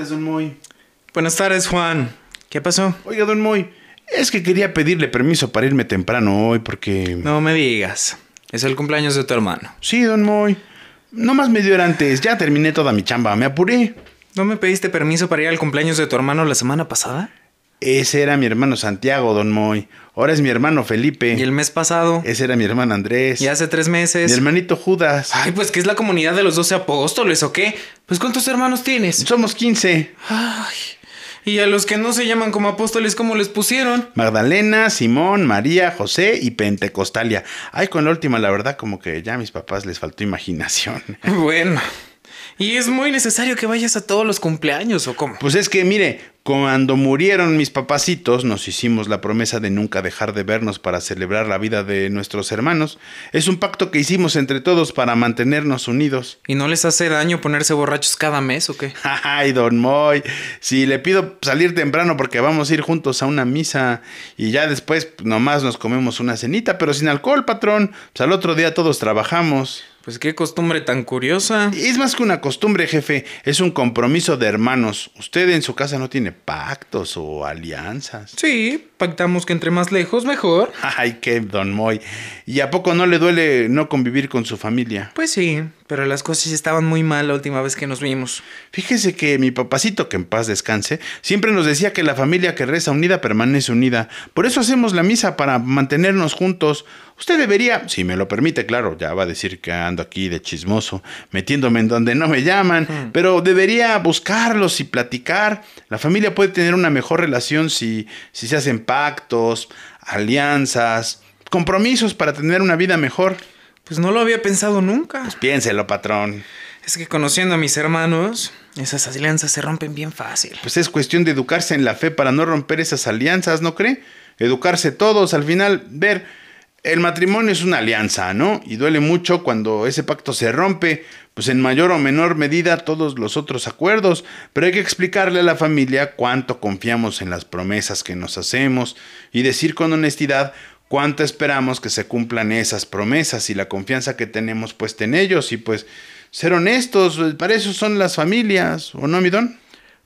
Tardes, don Moy. Buenas tardes, Juan. ¿Qué pasó? Oiga, don Moy, es que quería pedirle permiso para irme temprano hoy porque... No me digas. Es el cumpleaños de tu hermano. Sí, don Moy. Nomás medio hora antes, ya terminé toda mi chamba, me apuré. ¿No me pediste permiso para ir al cumpleaños de tu hermano la semana pasada? Ese era mi hermano Santiago, don Moy. Ahora es mi hermano Felipe. ¿Y el mes pasado? Ese era mi hermano Andrés. ¿Y hace tres meses? Mi hermanito Judas. Ay, pues que es la comunidad de los doce apóstoles, ¿o qué? Pues ¿cuántos hermanos tienes? Somos 15. Ay. ¿Y a los que no se llaman como apóstoles, cómo les pusieron? Magdalena, Simón, María, José y Pentecostalia. Ay, con la última, la verdad, como que ya a mis papás les faltó imaginación. Bueno. ¿Y es muy necesario que vayas a todos los cumpleaños o cómo? Pues es que, mire, cuando murieron mis papacitos, nos hicimos la promesa de nunca dejar de vernos para celebrar la vida de nuestros hermanos. Es un pacto que hicimos entre todos para mantenernos unidos. ¿Y no les hace daño ponerse borrachos cada mes o qué? Ay, don Moy, si le pido salir temprano porque vamos a ir juntos a una misa y ya después nomás nos comemos una cenita, pero sin alcohol, patrón. Pues al otro día todos trabajamos. Pues qué costumbre tan curiosa. Es más que una costumbre, jefe, es un compromiso de hermanos. Usted en su casa no tiene pactos o alianzas. Sí, pactamos que entre más lejos, mejor. Ay, qué don Moy. ¿Y a poco no le duele no convivir con su familia? Pues sí, pero las cosas estaban muy mal la última vez que nos vimos. Fíjese que mi papacito, que en paz descanse, siempre nos decía que la familia que reza unida permanece unida. Por eso hacemos la misa para mantenernos juntos. Usted debería, si me lo permite, claro, ya va a decir que ando aquí de chismoso, metiéndome en donde no me llaman, pero debería buscarlos y platicar. La familia puede tener una mejor relación si, si se hacen pactos, alianzas, compromisos para tener una vida mejor. Pues no lo había pensado nunca. Piénselo, patrón. Es que conociendo a mis hermanos, esas alianzas se rompen bien fácil. Pues es cuestión de educarse en la fe para no romper esas alianzas, ¿no cree? Educarse todos, al final, ver, el matrimonio es una alianza, ¿no? Y duele mucho cuando ese pacto se rompe, pues en mayor o menor medida todos los otros acuerdos, pero hay que explicarle a la familia cuánto confiamos en las promesas que nos hacemos y decir con honestidad cuánto esperamos que se cumplan esas promesas y la confianza que tenemos puesta en ellos y pues ser honestos, para eso son las familias, ¿o no, mi?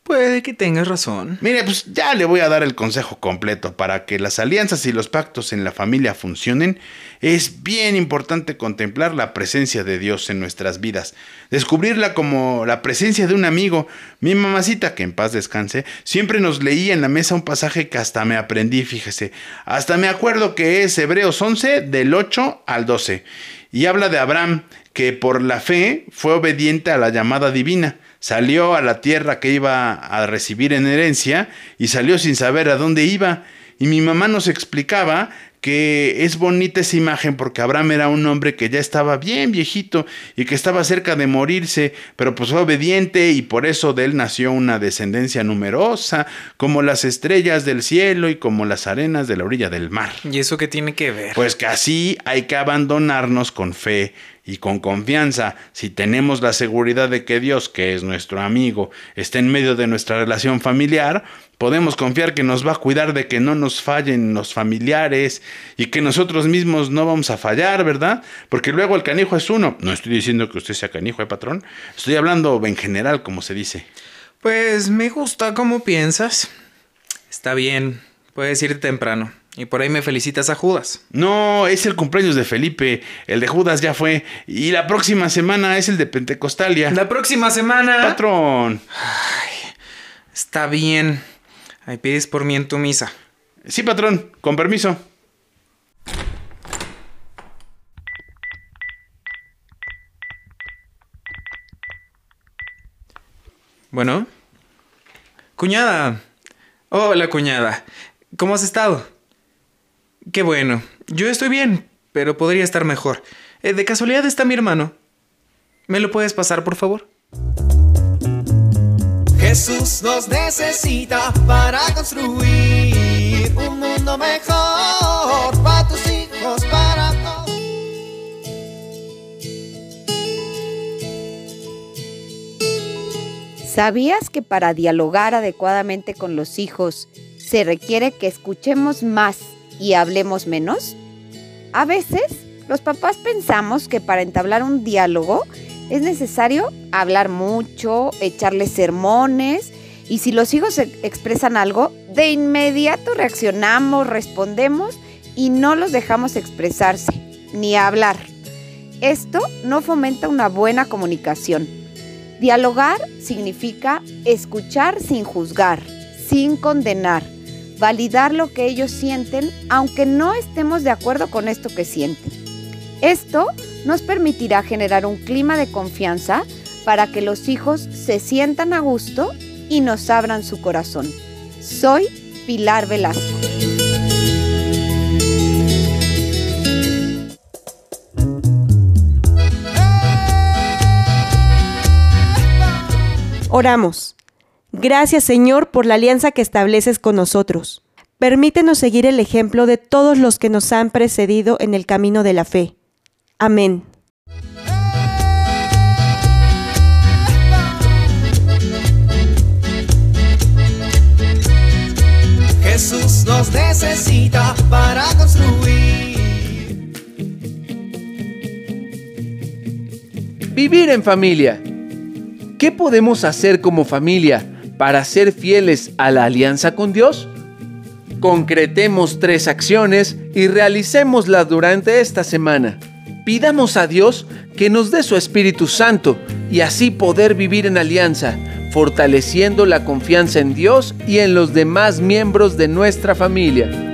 Puede que tengas razón. Mire, pues ya le voy a dar el consejo completo. Para que las alianzas y los pactos en la familia funcionen, es bien importante contemplar la presencia de Dios en nuestras vidas. Descubrirla como la presencia de un amigo. Mi mamacita, que en paz descanse, siempre nos leía en la mesa un pasaje que hasta me aprendí, fíjese. Hasta me acuerdo que es Hebreos 11, del 8 al 12. Y habla de Abraham, que por la fe fue obediente a la llamada divina salió a la tierra que iba a recibir en herencia y salió sin saber a dónde iba. Y mi mamá nos explicaba que es bonita esa imagen porque Abraham era un hombre que ya estaba bien viejito y que estaba cerca de morirse, pero pues fue obediente y por eso de él nació una descendencia numerosa, como las estrellas del cielo y como las arenas de la orilla del mar. ¿Y eso qué tiene que ver? Pues que así hay que abandonarnos con fe y con confianza, si tenemos la seguridad de que Dios, que es nuestro amigo, está en medio de nuestra relación familiar, podemos confiar que nos va a cuidar de que no nos fallen los familiares y que nosotros mismos no vamos a fallar, ¿verdad? Porque luego el canijo es uno. No estoy diciendo que usted sea canijo, ¿eh, patrón? Estoy hablando en general, como se dice. Pues me gusta cómo piensas. Está bien, puedes ir temprano. Y por ahí me felicitas a Judas. No, es el cumpleaños de Felipe. El de Judas ya fue. Y la próxima semana es el de Pentecostalia. La próxima semana. Patrón. Está bien. Ahí pides por mí en tu misa. Sí, patrón, con permiso. Bueno. Cuñada. Hola, cuñada. ¿Cómo has estado? Qué bueno. Yo estoy bien, pero podría estar mejor. Eh, de casualidad está mi hermano. ¿Me lo puedes pasar, por favor? Jesús nos necesita para construir un mundo mejor para tus hijos, para todos. ¿Sabías que para dialogar adecuadamente con los hijos se requiere que escuchemos más y hablemos menos? A veces, los papás pensamos que para entablar un diálogo es necesario hablar mucho, echarles sermones y si los hijos expresan algo, de inmediato reaccionamos, respondemos y no los dejamos expresarse ni hablar. Esto no fomenta una buena comunicación. Dialogar significa escuchar sin juzgar, sin condenar, validar lo que ellos sienten aunque no estemos de acuerdo con esto que sienten. Esto nos permitirá generar un clima de confianza para que los hijos se sientan a gusto y nos abran su corazón. Soy Pilar Velasco. Oramos. Gracias Señor por la alianza que estableces con nosotros. Permítenos seguir el ejemplo de todos los que nos han precedido en el camino de la fe. Amén. Jesús nos necesita para construir. Vivir en familia. ¿Qué podemos hacer como familia para ser fieles a la alianza con Dios? Concretemos tres acciones y realicémoslas durante esta semana. Pidamos a Dios que nos dé su Espíritu Santo y así poder vivir en alianza, fortaleciendo la confianza en Dios y en los demás miembros de nuestra familia.